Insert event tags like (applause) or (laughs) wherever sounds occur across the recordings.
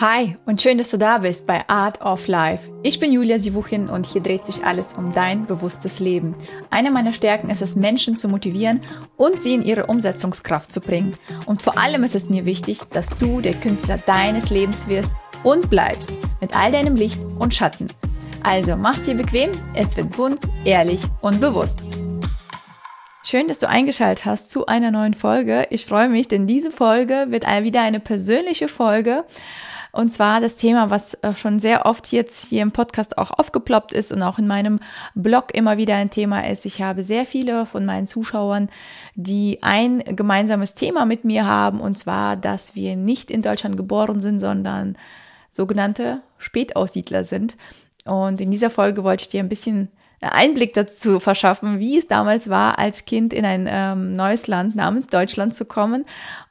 Hi und schön, dass du da bist bei Art of Life. Ich bin Julia Sivuchin und hier dreht sich alles um dein bewusstes Leben. Eine meiner Stärken ist es, Menschen zu motivieren und sie in ihre Umsetzungskraft zu bringen. Und vor allem ist es mir wichtig, dass du der Künstler deines Lebens wirst und bleibst mit all deinem Licht und Schatten. Also mach's dir bequem, es wird bunt, ehrlich und bewusst. Schön, dass du eingeschaltet hast zu einer neuen Folge. Ich freue mich, denn diese Folge wird wieder eine persönliche Folge. Und zwar das Thema, was äh, schon sehr oft jetzt hier im Podcast auch aufgeploppt ist und auch in meinem Blog immer wieder ein Thema ist. Ich habe sehr viele von meinen Zuschauern, die ein gemeinsames Thema mit mir haben, und zwar, dass wir nicht in Deutschland geboren sind, sondern sogenannte Spätaussiedler sind. Und in dieser Folge wollte ich dir ein bisschen Einblick dazu verschaffen, wie es damals war, als Kind in ein ähm, neues Land namens Deutschland zu kommen.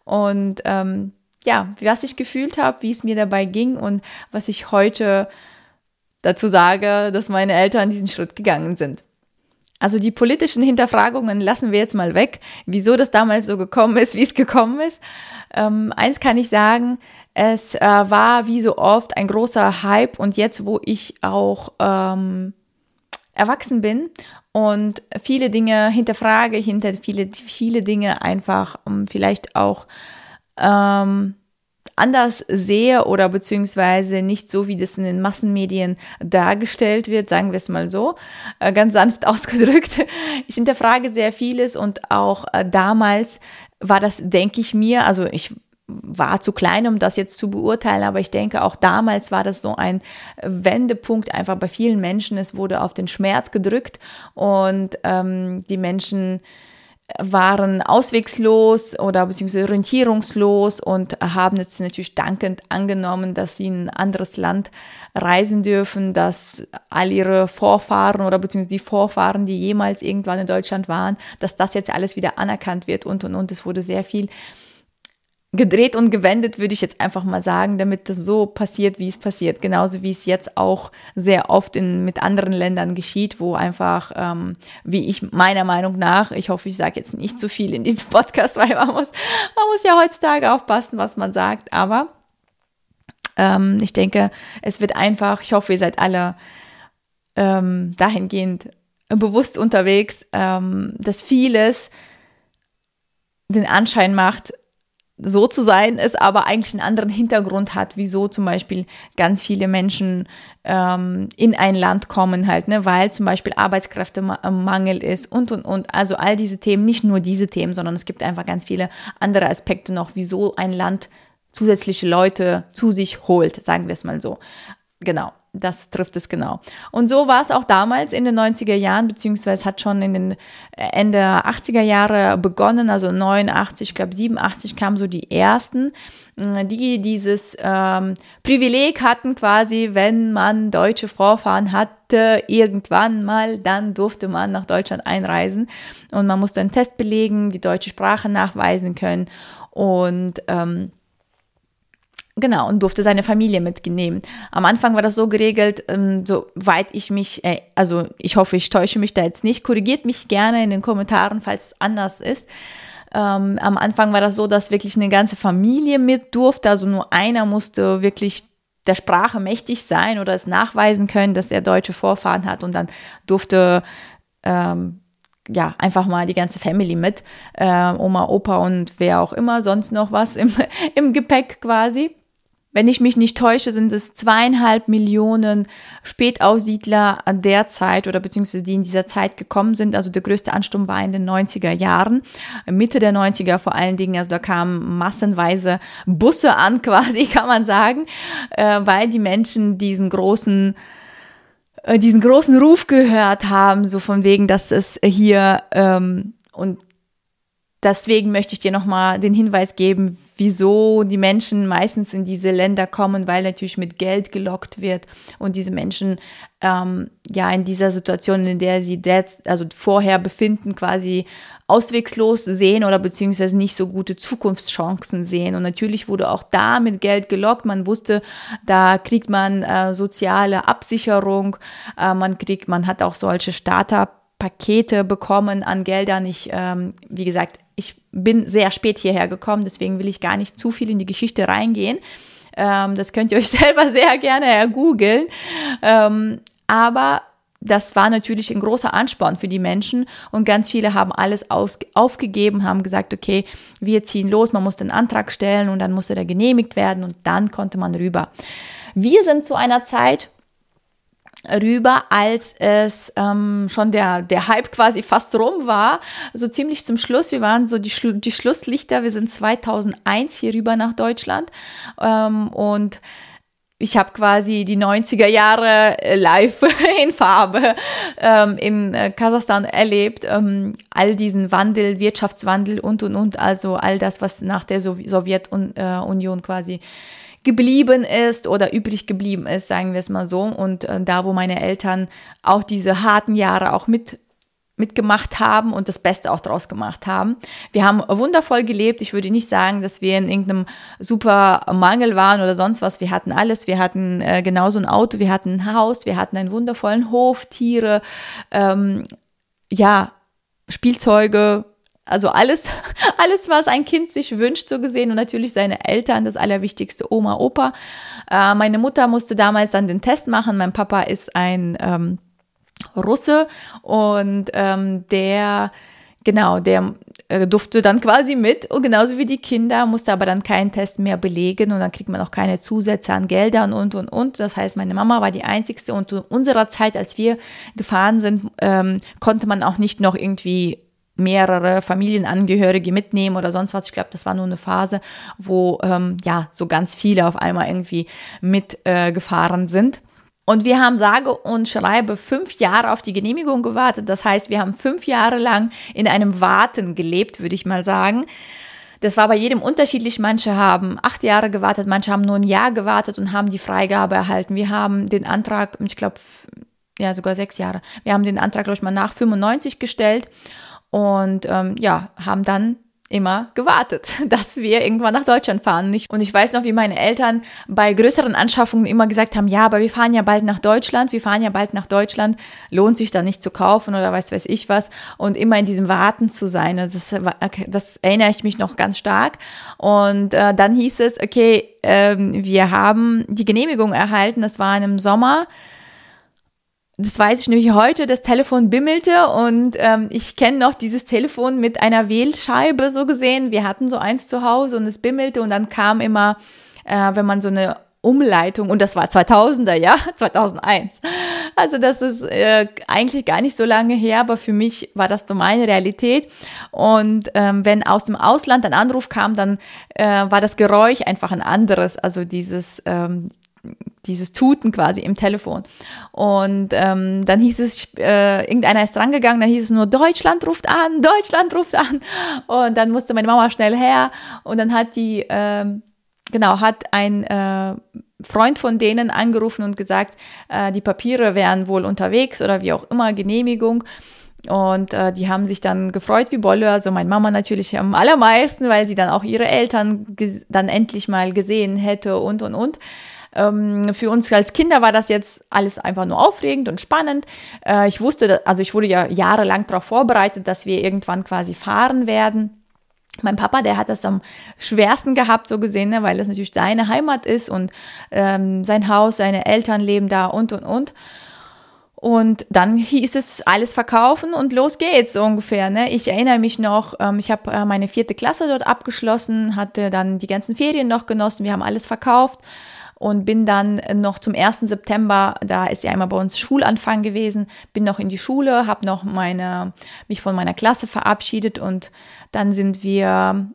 Und ähm, ja, was ich gefühlt habe, wie es mir dabei ging und was ich heute dazu sage, dass meine Eltern diesen Schritt gegangen sind. Also die politischen Hinterfragungen lassen wir jetzt mal weg, wieso das damals so gekommen ist, wie es gekommen ist. Ähm, eins kann ich sagen, es äh, war wie so oft ein großer Hype und jetzt, wo ich auch ähm, erwachsen bin und viele Dinge hinterfrage, hinter viele, viele Dinge einfach um, vielleicht auch ähm, anders sehe oder beziehungsweise nicht so, wie das in den Massenmedien dargestellt wird, sagen wir es mal so, äh, ganz sanft (laughs) ausgedrückt. Ich hinterfrage sehr vieles und auch äh, damals war das, denke ich mir, also ich war zu klein, um das jetzt zu beurteilen, aber ich denke, auch damals war das so ein Wendepunkt einfach bei vielen Menschen. Es wurde auf den Schmerz gedrückt und ähm, die Menschen waren auswegslos oder beziehungsweise orientierungslos und haben jetzt natürlich dankend angenommen, dass sie in ein anderes Land reisen dürfen, dass all ihre Vorfahren oder beziehungsweise die Vorfahren, die jemals irgendwann in Deutschland waren, dass das jetzt alles wieder anerkannt wird und und und. Es wurde sehr viel gedreht und gewendet, würde ich jetzt einfach mal sagen, damit das so passiert, wie es passiert. Genauso wie es jetzt auch sehr oft in, mit anderen Ländern geschieht, wo einfach, ähm, wie ich meiner Meinung nach, ich hoffe, ich sage jetzt nicht zu viel in diesem Podcast, (laughs) weil man muss, man muss ja heutzutage aufpassen, was man sagt, aber ähm, ich denke, es wird einfach, ich hoffe, ihr seid alle ähm, dahingehend bewusst unterwegs, ähm, dass vieles den Anschein macht, so zu sein, es aber eigentlich einen anderen Hintergrund hat, wieso zum Beispiel ganz viele Menschen ähm, in ein Land kommen halt, ne, weil zum Beispiel Arbeitskräftemangel ist und und und. Also all diese Themen, nicht nur diese Themen, sondern es gibt einfach ganz viele andere Aspekte noch, wieso ein Land zusätzliche Leute zu sich holt, sagen wir es mal so. Genau das trifft es genau. Und so war es auch damals in den 90er Jahren, beziehungsweise hat schon in den äh, Ende 80er Jahre begonnen, also 89, ich glaube 87 kamen so die ersten, äh, die dieses ähm, Privileg hatten quasi, wenn man deutsche Vorfahren hatte, irgendwann mal, dann durfte man nach Deutschland einreisen. Und man musste einen Test belegen, die deutsche Sprache nachweisen können. Und ähm, Genau, und durfte seine Familie mitnehmen. Am Anfang war das so geregelt, ähm, soweit ich mich, äh, also ich hoffe, ich täusche mich da jetzt nicht, korrigiert mich gerne in den Kommentaren, falls es anders ist. Ähm, am Anfang war das so, dass wirklich eine ganze Familie mit durfte, also nur einer musste wirklich der Sprache mächtig sein oder es nachweisen können, dass er deutsche Vorfahren hat und dann durfte ähm, ja, einfach mal die ganze Family mit, äh, Oma, Opa und wer auch immer, sonst noch was im, (laughs) im Gepäck quasi. Wenn ich mich nicht täusche, sind es zweieinhalb Millionen Spätaussiedler an der Zeit oder beziehungsweise die in dieser Zeit gekommen sind. Also der größte Ansturm war in den 90er Jahren, Mitte der 90er vor allen Dingen. Also da kamen massenweise Busse an, (laughs) quasi kann man sagen, äh, weil die Menschen diesen großen äh, diesen großen Ruf gehört haben, so von wegen, dass es hier ähm, und deswegen möchte ich dir nochmal den Hinweis geben, wieso die Menschen meistens in diese Länder kommen, weil natürlich mit Geld gelockt wird und diese Menschen ähm, ja in dieser Situation, in der sie jetzt, also vorher befinden, quasi auswegslos sehen oder beziehungsweise nicht so gute Zukunftschancen sehen. Und natürlich wurde auch da mit Geld gelockt. Man wusste, da kriegt man äh, soziale Absicherung, äh, man kriegt, man hat auch solche Startup Pakete bekommen an Geldern. Ich, ähm, wie gesagt, ich bin sehr spät hierher gekommen, deswegen will ich gar nicht zu viel in die Geschichte reingehen. Ähm, das könnt ihr euch (laughs) selber sehr gerne googeln. Ähm, aber das war natürlich ein großer Ansporn für die Menschen und ganz viele haben alles aus, aufgegeben, haben gesagt, okay, wir ziehen los, man muss den Antrag stellen und dann musste der genehmigt werden und dann konnte man rüber. Wir sind zu einer Zeit rüber, als es ähm, schon der, der Hype quasi fast rum war, so ziemlich zum Schluss. Wir waren so die, Schlu die Schlusslichter, wir sind 2001 hier rüber nach Deutschland ähm, und ich habe quasi die 90er Jahre äh, live (laughs) in Farbe ähm, in äh, Kasachstan erlebt. Ähm, all diesen Wandel, Wirtschaftswandel und, und, und. Also all das, was nach der Sowjetunion quasi geblieben ist oder übrig geblieben ist, sagen wir es mal so. Und äh, da, wo meine Eltern auch diese harten Jahre auch mit mitgemacht haben und das Beste auch draus gemacht haben. Wir haben wundervoll gelebt. Ich würde nicht sagen, dass wir in irgendeinem super Mangel waren oder sonst was. Wir hatten alles. Wir hatten äh, genauso ein Auto, wir hatten ein Haus, wir hatten einen wundervollen Hof, Tiere, ähm, ja, Spielzeuge, also alles, (laughs) alles, was ein Kind sich wünscht, so gesehen. Und natürlich seine Eltern, das Allerwichtigste, Oma, Opa. Äh, meine Mutter musste damals dann den Test machen. Mein Papa ist ein ähm, Russe und ähm, der, genau, der äh, durfte dann quasi mit, und genauso wie die Kinder, musste aber dann keinen Test mehr belegen und dann kriegt man auch keine Zusätze an Geldern und, und, und. Das heißt, meine Mama war die einzigste und zu unserer Zeit, als wir gefahren sind, ähm, konnte man auch nicht noch irgendwie mehrere Familienangehörige mitnehmen oder sonst was. Ich glaube, das war nur eine Phase, wo ähm, ja so ganz viele auf einmal irgendwie mitgefahren äh, sind. Und wir haben sage und schreibe fünf Jahre auf die Genehmigung gewartet. Das heißt, wir haben fünf Jahre lang in einem Warten gelebt, würde ich mal sagen. Das war bei jedem unterschiedlich. Manche haben acht Jahre gewartet, manche haben nur ein Jahr gewartet und haben die Freigabe erhalten. Wir haben den Antrag, ich glaube, ja, sogar sechs Jahre. Wir haben den Antrag, glaube ich, mal nach 95 gestellt und ähm, ja, haben dann immer gewartet, (laughs) dass wir irgendwann nach Deutschland fahren. Und ich weiß noch, wie meine Eltern bei größeren Anschaffungen immer gesagt haben, ja, aber wir fahren ja bald nach Deutschland, wir fahren ja bald nach Deutschland, lohnt sich da nicht zu kaufen oder weiß weiß ich was. Und immer in diesem Warten zu sein, das, das erinnere ich mich noch ganz stark. Und äh, dann hieß es, okay, äh, wir haben die Genehmigung erhalten, das war in einem Sommer, das weiß ich nämlich heute, das Telefon bimmelte und ähm, ich kenne noch dieses Telefon mit einer Wählscheibe so gesehen. Wir hatten so eins zu Hause und es bimmelte und dann kam immer, äh, wenn man so eine Umleitung, und das war 2000er, ja, (laughs) 2001. Also das ist äh, eigentlich gar nicht so lange her, aber für mich war das so meine Realität. Und ähm, wenn aus dem Ausland ein Anruf kam, dann äh, war das Geräusch einfach ein anderes. Also dieses, ähm, dieses Tuten quasi im Telefon. Und ähm, dann hieß es, äh, irgendeiner ist drangegangen, dann hieß es nur, Deutschland ruft an, Deutschland ruft an. Und dann musste meine Mama schnell her und dann hat die, äh, genau, hat ein äh, Freund von denen angerufen und gesagt, äh, die Papiere wären wohl unterwegs oder wie auch immer, Genehmigung. Und äh, die haben sich dann gefreut wie Bolle, also meine Mama natürlich am allermeisten, weil sie dann auch ihre Eltern dann endlich mal gesehen hätte und und und. Ähm, für uns als Kinder war das jetzt alles einfach nur aufregend und spannend. Äh, ich wusste, also ich wurde ja jahrelang darauf vorbereitet, dass wir irgendwann quasi fahren werden. Mein Papa, der hat das am schwersten gehabt, so gesehen, ne, weil das natürlich seine Heimat ist und ähm, sein Haus, seine Eltern leben da und und und. Und dann hieß es alles verkaufen und los geht's so ungefähr. Ne? Ich erinnere mich noch, ähm, ich habe äh, meine vierte Klasse dort abgeschlossen, hatte dann die ganzen Ferien noch genossen, wir haben alles verkauft und bin dann noch zum 1. September, da ist ja einmal bei uns Schulanfang gewesen, bin noch in die Schule, habe noch meine, mich von meiner Klasse verabschiedet und dann sind wir,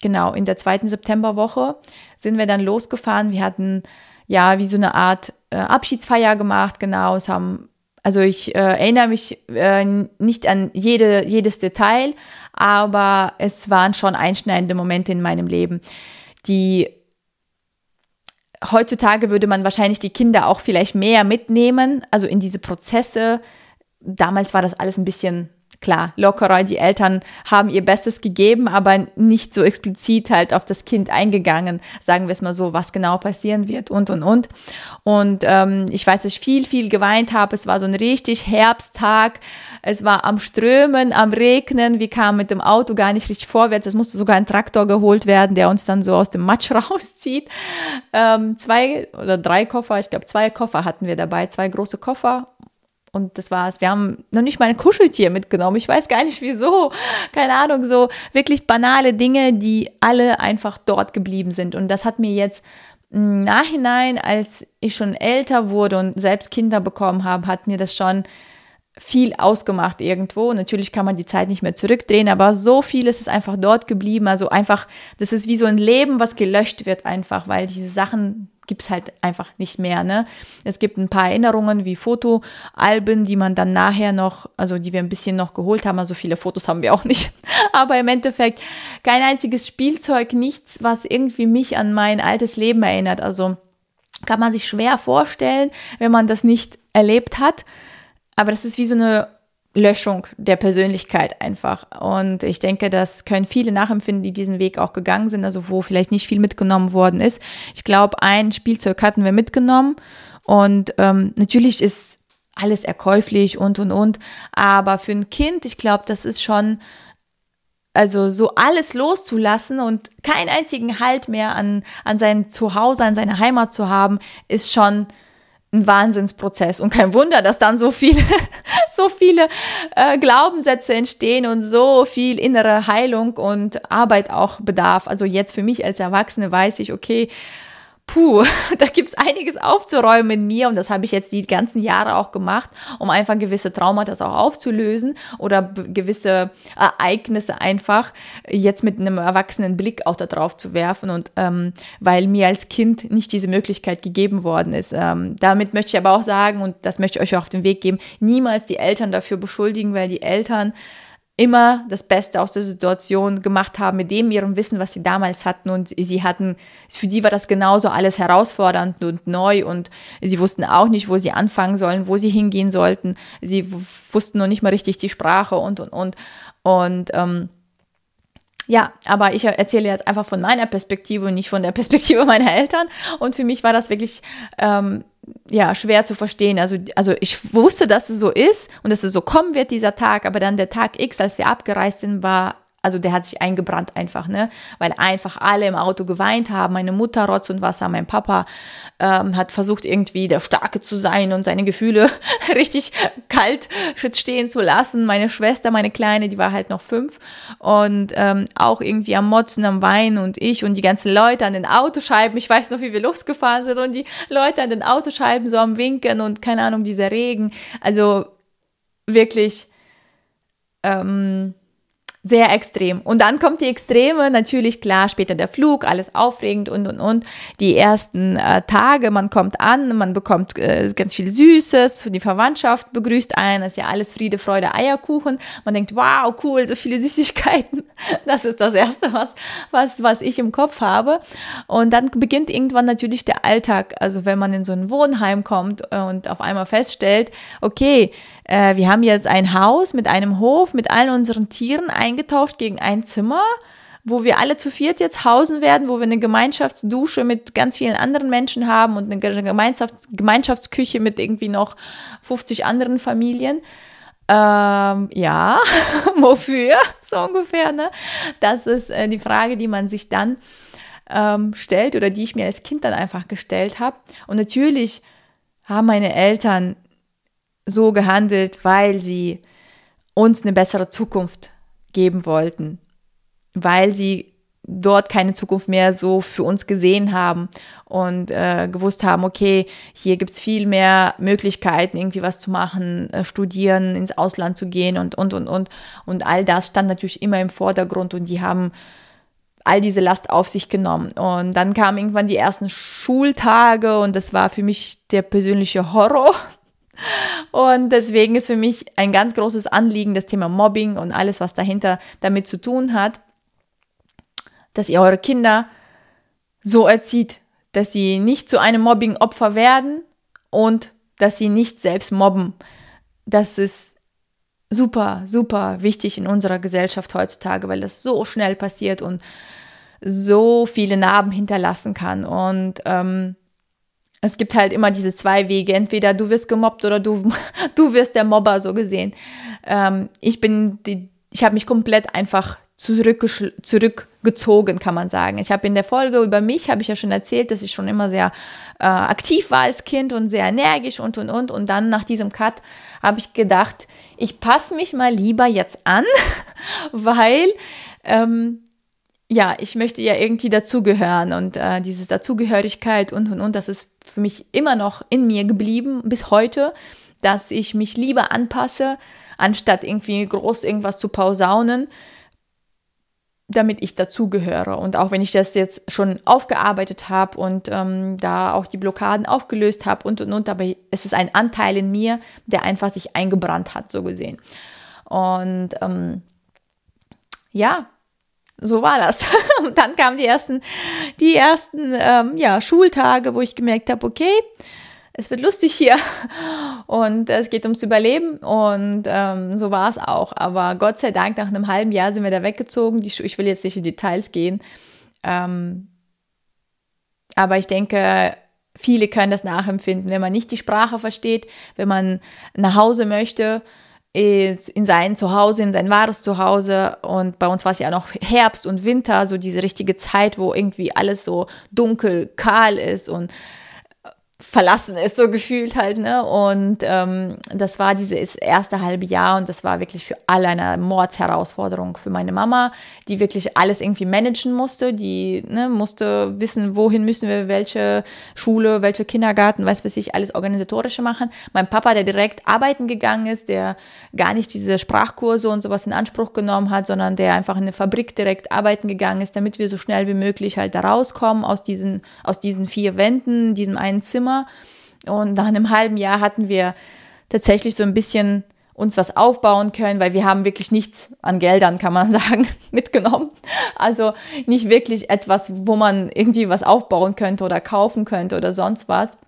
genau, in der zweiten Septemberwoche sind wir dann losgefahren. Wir hatten ja wie so eine Art äh, Abschiedsfeier gemacht, genau, es haben also ich äh, erinnere mich äh, nicht an jede, jedes Detail, aber es waren schon einschneidende Momente in meinem Leben, die heutzutage würde man wahrscheinlich die Kinder auch vielleicht mehr mitnehmen, also in diese Prozesse. Damals war das alles ein bisschen klar, lockerer. Die Eltern haben ihr Bestes gegeben, aber nicht so explizit halt auf das Kind eingegangen, sagen wir es mal so, was genau passieren wird und und und. Und ähm, ich weiß, dass ich viel, viel geweint habe. Es war so ein richtig Herbsttag. Es war am Strömen, am Regnen. Wir kamen mit dem Auto gar nicht richtig vorwärts. Es musste sogar ein Traktor geholt werden, der uns dann so aus dem Matsch (laughs) rauszieht. Ähm, zwei oder drei Koffer, ich glaube zwei Koffer hatten wir dabei, zwei große Koffer und das war's. Wir haben noch nicht mal ein Kuscheltier mitgenommen. Ich weiß gar nicht wieso. Keine Ahnung, so wirklich banale Dinge, die alle einfach dort geblieben sind. Und das hat mir jetzt im Nachhinein, als ich schon älter wurde und selbst Kinder bekommen habe, hat mir das schon viel ausgemacht irgendwo. Natürlich kann man die Zeit nicht mehr zurückdrehen, aber so viel ist es einfach dort geblieben. Also einfach, das ist wie so ein Leben, was gelöscht wird einfach, weil diese Sachen gibt es halt einfach nicht mehr. Ne? Es gibt ein paar Erinnerungen wie Fotoalben, die man dann nachher noch, also die wir ein bisschen noch geholt haben. Also viele Fotos haben wir auch nicht. (laughs) Aber im Endeffekt kein einziges Spielzeug, nichts, was irgendwie mich an mein altes Leben erinnert. Also kann man sich schwer vorstellen, wenn man das nicht erlebt hat. Aber das ist wie so eine Löschung der Persönlichkeit einfach. Und ich denke, das können viele nachempfinden, die diesen Weg auch gegangen sind, also wo vielleicht nicht viel mitgenommen worden ist. Ich glaube, ein Spielzeug hatten wir mitgenommen und ähm, natürlich ist alles erkäuflich und und und. Aber für ein Kind, ich glaube, das ist schon, also so alles loszulassen und keinen einzigen Halt mehr an, an sein Zuhause, an seine Heimat zu haben, ist schon ein Wahnsinnsprozess und kein Wunder, dass dann so viele, (laughs) so viele äh, Glaubenssätze entstehen und so viel innere Heilung und Arbeit auch bedarf. Also jetzt für mich als Erwachsene weiß ich, okay, puh, (laughs) da gibt es einiges aufzuräumen in mir und das habe ich jetzt die ganzen Jahre auch gemacht, um einfach gewisse Traumata auch aufzulösen oder gewisse Ereignisse einfach jetzt mit einem erwachsenen Blick auch darauf zu werfen und ähm, weil mir als Kind nicht diese Möglichkeit gegeben worden ist. Ähm, damit möchte ich aber auch sagen und das möchte ich euch auch auf den Weg geben, niemals die Eltern dafür beschuldigen, weil die Eltern immer das Beste aus der Situation gemacht haben mit dem ihrem Wissen, was sie damals hatten und sie hatten, für die war das genauso alles herausfordernd und neu und sie wussten auch nicht, wo sie anfangen sollen, wo sie hingehen sollten. Sie wussten noch nicht mal richtig die Sprache und und und und ähm, ja, aber ich erzähle jetzt einfach von meiner Perspektive und nicht von der (laughs) Perspektive meiner Eltern. Und für mich war das wirklich ähm, ja, schwer zu verstehen. Also, also ich wusste, dass es so ist und dass es so kommen wird, dieser Tag, aber dann der Tag X, als wir abgereist sind, war also der hat sich eingebrannt einfach, ne? Weil einfach alle im Auto geweint haben. Meine Mutter Rotz und Wasser, mein Papa ähm, hat versucht irgendwie der Starke zu sein und seine Gefühle (laughs) richtig kalt stehen zu lassen. Meine Schwester, meine Kleine, die war halt noch fünf und ähm, auch irgendwie am Motzen, am Weinen und ich und die ganzen Leute an den Autoscheiben. Ich weiß noch, wie wir losgefahren sind und die Leute an den Autoscheiben so am Winken und keine Ahnung, dieser Regen. Also wirklich. Ähm, sehr extrem. Und dann kommt die Extreme, natürlich klar, später der Flug, alles aufregend und und und. Die ersten äh, Tage, man kommt an, man bekommt äh, ganz viel Süßes, die Verwandtschaft begrüßt einen, ist ja alles Friede, Freude, Eierkuchen. Man denkt, wow, cool, so viele (laughs) Süßigkeiten. Das ist das Erste, was, was, was ich im Kopf habe. Und dann beginnt irgendwann natürlich der Alltag. Also wenn man in so ein Wohnheim kommt und auf einmal feststellt, okay, äh, wir haben jetzt ein Haus mit einem Hof, mit allen unseren Tieren eingetauscht gegen ein Zimmer wo wir alle zu viert jetzt hausen werden, wo wir eine Gemeinschaftsdusche mit ganz vielen anderen Menschen haben und eine Gemeinschafts Gemeinschaftsküche mit irgendwie noch 50 anderen Familien. Ähm, ja, (laughs) wofür? So ungefähr, ne? Das ist äh, die Frage, die man sich dann ähm, stellt oder die ich mir als Kind dann einfach gestellt habe. Und natürlich haben meine Eltern so gehandelt, weil sie uns eine bessere Zukunft geben wollten, weil sie dort keine Zukunft mehr so für uns gesehen haben und äh, gewusst haben, okay, hier gibt es viel mehr Möglichkeiten, irgendwie was zu machen, äh, studieren, ins Ausland zu gehen und, und, und, und. Und all das stand natürlich immer im Vordergrund und die haben all diese Last auf sich genommen. Und dann kamen irgendwann die ersten Schultage und das war für mich der persönliche Horror, und deswegen ist für mich ein ganz großes Anliegen das Thema Mobbing und alles, was dahinter damit zu tun hat, dass ihr eure Kinder so erzieht, dass sie nicht zu einem Mobbing-Opfer werden und dass sie nicht selbst mobben. Das ist super, super wichtig in unserer Gesellschaft heutzutage, weil das so schnell passiert und so viele Narben hinterlassen kann. Und ähm, es gibt halt immer diese zwei Wege. Entweder du wirst gemobbt oder du, (laughs) du wirst der Mobber, so gesehen. Ähm, ich bin die, ich habe mich komplett einfach zurückgezogen, kann man sagen. Ich habe in der Folge über mich, habe ich ja schon erzählt, dass ich schon immer sehr äh, aktiv war als Kind und sehr energisch und, und, und. Und dann nach diesem Cut habe ich gedacht, ich passe mich mal lieber jetzt an, (laughs) weil ähm, ja, ich möchte ja irgendwie dazugehören und äh, diese Dazugehörigkeit und und und, das ist für mich immer noch in mir geblieben bis heute, dass ich mich lieber anpasse, anstatt irgendwie groß irgendwas zu pausaunen, damit ich dazugehöre. Und auch wenn ich das jetzt schon aufgearbeitet habe und ähm, da auch die Blockaden aufgelöst habe und und und, aber es ist ein Anteil in mir, der einfach sich eingebrannt hat, so gesehen. Und ähm, ja, so war das. (laughs) Und dann kamen die ersten, die ersten ähm, ja, Schultage, wo ich gemerkt habe, okay, es wird lustig hier (laughs) und es geht ums Überleben und ähm, so war es auch. Aber Gott sei Dank, nach einem halben Jahr sind wir da weggezogen. Die, ich will jetzt nicht in Details gehen. Ähm, aber ich denke, viele können das nachempfinden, wenn man nicht die Sprache versteht, wenn man nach Hause möchte in sein Zuhause, in sein wahres Zuhause. Und bei uns war es ja noch Herbst und Winter, so diese richtige Zeit, wo irgendwie alles so dunkel, kahl ist und verlassen ist, so gefühlt halt, ne? Und ähm, das war dieses erste halbe Jahr und das war wirklich für alle eine Mordsherausforderung für meine Mama, die wirklich alles irgendwie managen musste, die ne, musste wissen, wohin müssen wir, welche Schule, welche Kindergarten, weiß was ich, alles organisatorische machen. Mein Papa, der direkt arbeiten gegangen ist, der gar nicht diese Sprachkurse und sowas in Anspruch genommen hat, sondern der einfach in eine Fabrik direkt arbeiten gegangen ist, damit wir so schnell wie möglich halt da rauskommen aus diesen, aus diesen vier Wänden, diesem einen Zimmer Zimmer. Und nach einem halben Jahr hatten wir tatsächlich so ein bisschen uns was aufbauen können, weil wir haben wirklich nichts an Geldern, kann man (laughs) sagen, mitgenommen. Also nicht wirklich etwas, wo man irgendwie was aufbauen könnte oder kaufen könnte oder sonst was.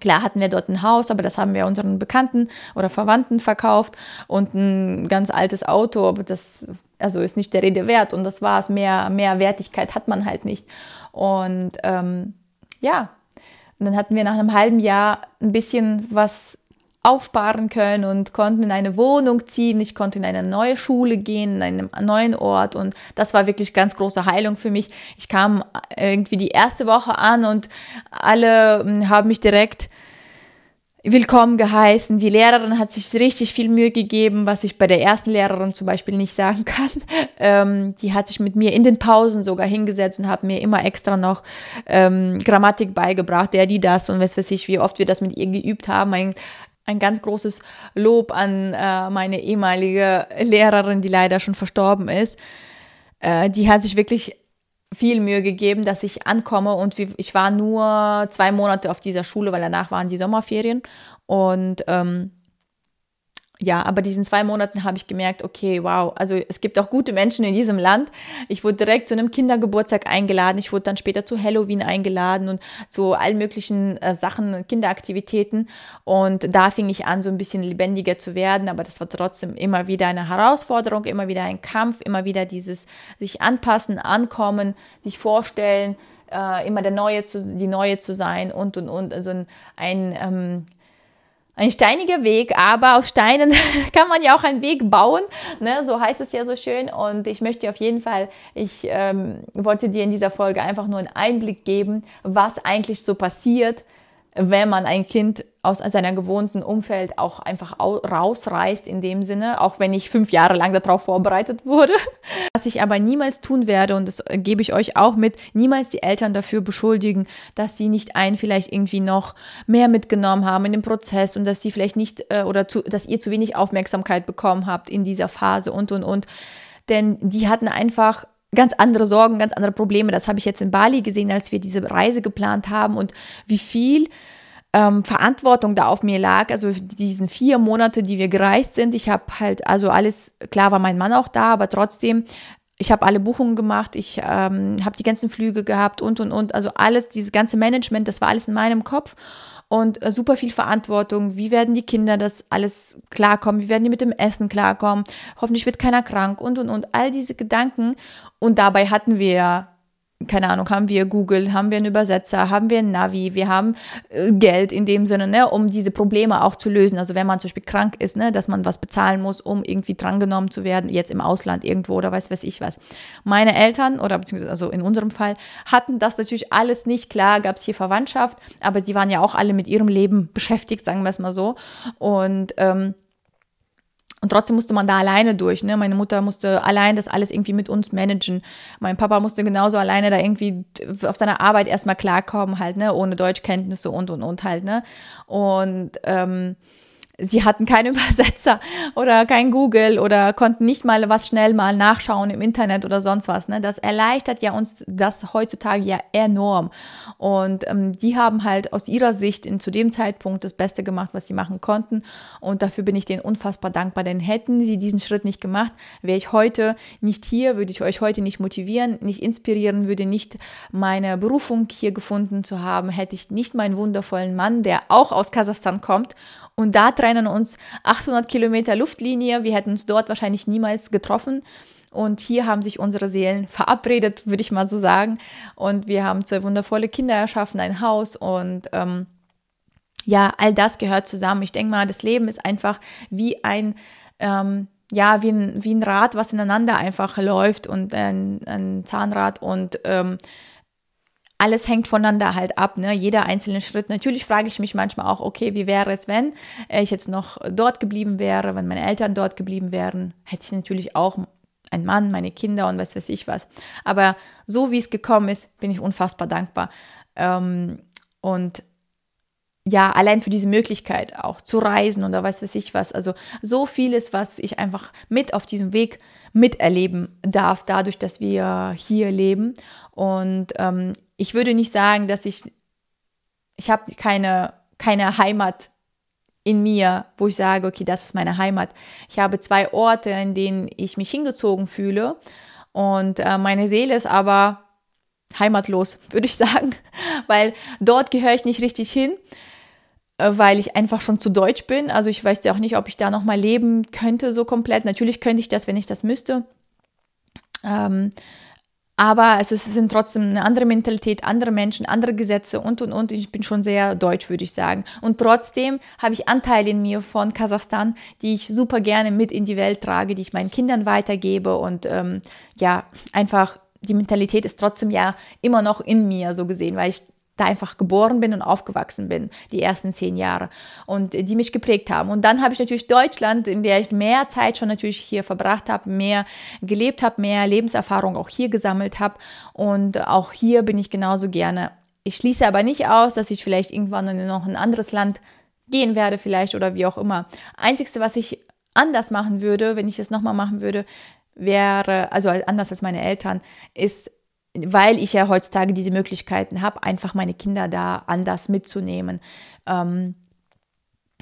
Klar hatten wir dort ein Haus, aber das haben wir unseren Bekannten oder Verwandten verkauft und ein ganz altes Auto, aber das also ist nicht der Rede wert und das war es. Mehr, mehr Wertigkeit hat man halt nicht. Und ähm, ja, und dann hatten wir nach einem halben Jahr ein bisschen was aufsparen können und konnten in eine Wohnung ziehen. Ich konnte in eine neue Schule gehen, in einem neuen Ort und das war wirklich ganz große Heilung für mich. Ich kam irgendwie die erste Woche an und alle hm, haben mich direkt willkommen geheißen. Die Lehrerin hat sich richtig viel Mühe gegeben, was ich bei der ersten Lehrerin zum Beispiel nicht sagen kann. (laughs) Ähm, die hat sich mit mir in den Pausen sogar hingesetzt und hat mir immer extra noch ähm, Grammatik beigebracht, der, die, das und was weiß ich, wie oft wir das mit ihr geübt haben. Ein, ein ganz großes Lob an äh, meine ehemalige Lehrerin, die leider schon verstorben ist. Äh, die hat sich wirklich viel Mühe gegeben, dass ich ankomme und ich war nur zwei Monate auf dieser Schule, weil danach waren die Sommerferien. Und ähm, ja, aber diesen zwei Monaten habe ich gemerkt, okay, wow, also es gibt auch gute Menschen in diesem Land. Ich wurde direkt zu einem Kindergeburtstag eingeladen, ich wurde dann später zu Halloween eingeladen und zu allen möglichen äh, Sachen, Kinderaktivitäten. Und da fing ich an, so ein bisschen lebendiger zu werden, aber das war trotzdem immer wieder eine Herausforderung, immer wieder ein Kampf, immer wieder dieses sich anpassen, ankommen, sich vorstellen, äh, immer der Neue zu, die Neue zu sein und und und. Also ein, ein ähm, ein steiniger Weg, aber aus Steinen (laughs) kann man ja auch einen Weg bauen, ne? so heißt es ja so schön. Und ich möchte auf jeden Fall, ich ähm, wollte dir in dieser Folge einfach nur einen Einblick geben, was eigentlich so passiert, wenn man ein Kind aus seiner gewohnten Umfeld auch einfach rausreißt in dem Sinne, auch wenn ich fünf Jahre lang darauf vorbereitet wurde. (laughs) Was ich aber niemals tun werde, und das gebe ich euch auch mit, niemals die Eltern dafür beschuldigen, dass sie nicht einen vielleicht irgendwie noch mehr mitgenommen haben in dem Prozess und dass sie vielleicht nicht äh, oder zu, dass ihr zu wenig Aufmerksamkeit bekommen habt in dieser Phase und und und. Denn die hatten einfach ganz andere Sorgen, ganz andere Probleme. Das habe ich jetzt in Bali gesehen, als wir diese Reise geplant haben und wie viel ähm, Verantwortung da auf mir lag. Also diesen vier Monate, die wir gereist sind. Ich habe halt also alles, klar war mein Mann auch da, aber trotzdem ich habe alle Buchungen gemacht, ich ähm, habe die ganzen Flüge gehabt und und und. Also alles, dieses ganze Management, das war alles in meinem Kopf und äh, super viel Verantwortung. Wie werden die Kinder das alles klarkommen? Wie werden die mit dem Essen klarkommen? Hoffentlich wird keiner krank und und und. All diese Gedanken. Und dabei hatten wir keine Ahnung, haben wir Google, haben wir einen Übersetzer, haben wir ein Navi, wir haben äh, Geld in dem Sinne, ne, um diese Probleme auch zu lösen. Also wenn man zum Beispiel krank ist, ne, dass man was bezahlen muss, um irgendwie drangenommen zu werden, jetzt im Ausland irgendwo oder weiß weiß ich was. Meine Eltern oder beziehungsweise also in unserem Fall hatten das natürlich alles nicht klar, gab es hier Verwandtschaft, aber sie waren ja auch alle mit ihrem Leben beschäftigt, sagen wir es mal so. Und ähm, und trotzdem musste man da alleine durch. Ne? Meine Mutter musste allein das alles irgendwie mit uns managen. Mein Papa musste genauso alleine da irgendwie auf seiner Arbeit erstmal klarkommen, halt, ne, ohne Deutschkenntnisse und und und halt, ne. Und ähm, sie hatten keinen (laughs) Übersetzer oder kein Google oder konnten nicht mal was schnell mal nachschauen im Internet oder sonst was. Ne? Das erleichtert ja uns das heutzutage ja enorm. Und ähm, die haben halt aus ihrer Sicht in, zu dem Zeitpunkt das Beste gemacht, was sie machen konnten. Und dafür bin ich denen unfassbar dankbar. Denn hätten sie diesen Schritt nicht gemacht, wäre ich heute nicht hier, würde ich euch heute nicht motivieren, nicht inspirieren, würde nicht meine Berufung hier gefunden zu haben, hätte ich nicht meinen wundervollen Mann, der auch aus Kasachstan kommt und da trennen uns 800 Kilometer Luftlinie. Wir hätten uns dort wahrscheinlich niemals getroffen. Und hier haben sich unsere Seelen verabredet, würde ich mal so sagen. Und wir haben zwei wundervolle Kinder erschaffen, ein Haus und ähm, ja, all das gehört zusammen. Ich denke mal, das Leben ist einfach wie ein, ähm, ja, wie ein, wie ein Rad, was ineinander einfach läuft und ein, ein Zahnrad und ähm, alles hängt voneinander halt ab, ne? jeder einzelne Schritt. Natürlich frage ich mich manchmal auch, okay, wie wäre es, wenn ich jetzt noch dort geblieben wäre, wenn meine Eltern dort geblieben wären, hätte ich natürlich auch einen Mann, meine Kinder und was weiß ich was. Aber so wie es gekommen ist, bin ich unfassbar dankbar. Ähm, und ja, allein für diese Möglichkeit auch zu reisen oder was weiß ich was. Also so vieles, was ich einfach mit auf diesem Weg miterleben darf, dadurch, dass wir hier leben. Und ähm, ich würde nicht sagen, dass ich, ich habe keine, keine Heimat in mir, wo ich sage, okay, das ist meine Heimat. Ich habe zwei Orte, in denen ich mich hingezogen fühle und äh, meine Seele ist aber heimatlos, (laughs) würde ich sagen, weil dort gehöre ich nicht richtig hin, äh, weil ich einfach schon zu deutsch bin. Also ich weiß ja auch nicht, ob ich da noch mal leben könnte so komplett. Natürlich könnte ich das, wenn ich das müsste. Ähm, aber es, ist, es sind trotzdem eine andere Mentalität, andere Menschen, andere Gesetze und und und. Ich bin schon sehr deutsch, würde ich sagen. Und trotzdem habe ich Anteile in mir von Kasachstan, die ich super gerne mit in die Welt trage, die ich meinen Kindern weitergebe und ähm, ja, einfach die Mentalität ist trotzdem ja immer noch in mir, so gesehen, weil ich da einfach geboren bin und aufgewachsen bin, die ersten zehn Jahre und die mich geprägt haben. Und dann habe ich natürlich Deutschland, in der ich mehr Zeit schon natürlich hier verbracht habe, mehr gelebt habe, mehr Lebenserfahrung auch hier gesammelt habe und auch hier bin ich genauso gerne. Ich schließe aber nicht aus, dass ich vielleicht irgendwann in noch ein anderes Land gehen werde vielleicht oder wie auch immer. Einzigste, was ich anders machen würde, wenn ich es nochmal machen würde, wäre, also anders als meine Eltern, ist weil ich ja heutzutage diese Möglichkeiten habe, einfach meine Kinder da anders mitzunehmen. Ähm,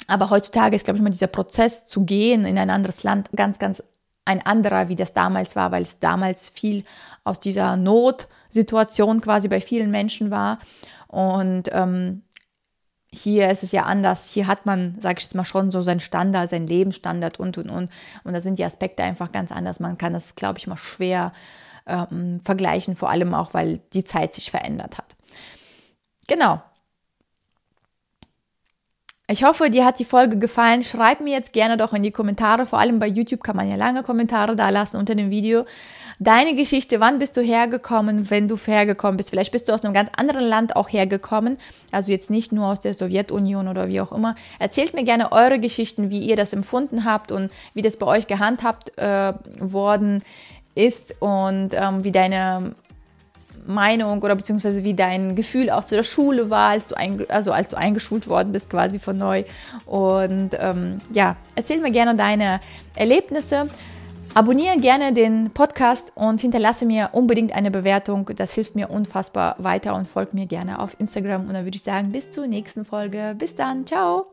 aber heutzutage ist, glaube ich, mal dieser Prozess zu gehen in ein anderes Land ganz, ganz ein anderer, wie das damals war, weil es damals viel aus dieser Notsituation quasi bei vielen Menschen war. Und ähm, hier ist es ja anders. Hier hat man, sage ich jetzt mal, schon so seinen Standard, seinen Lebensstandard und, und, und. Und da sind die Aspekte einfach ganz anders. Man kann das, glaube ich, mal schwer ähm, vergleichen, vor allem auch, weil die Zeit sich verändert hat. Genau. Ich hoffe, dir hat die Folge gefallen. Schreib mir jetzt gerne doch in die Kommentare. Vor allem bei YouTube kann man ja lange Kommentare da lassen unter dem Video. Deine Geschichte, wann bist du hergekommen, wenn du hergekommen bist? Vielleicht bist du aus einem ganz anderen Land auch hergekommen. Also jetzt nicht nur aus der Sowjetunion oder wie auch immer. Erzählt mir gerne eure Geschichten, wie ihr das empfunden habt und wie das bei euch gehandhabt äh, worden ist und ähm, wie deine Meinung oder beziehungsweise wie dein Gefühl auch zu der Schule war, als du, ein, also als du eingeschult worden bist, quasi von neu. Und ähm, ja, erzähl mir gerne deine Erlebnisse. Abonniere gerne den Podcast und hinterlasse mir unbedingt eine Bewertung. Das hilft mir unfassbar weiter und folgt mir gerne auf Instagram. Und dann würde ich sagen, bis zur nächsten Folge. Bis dann. Ciao.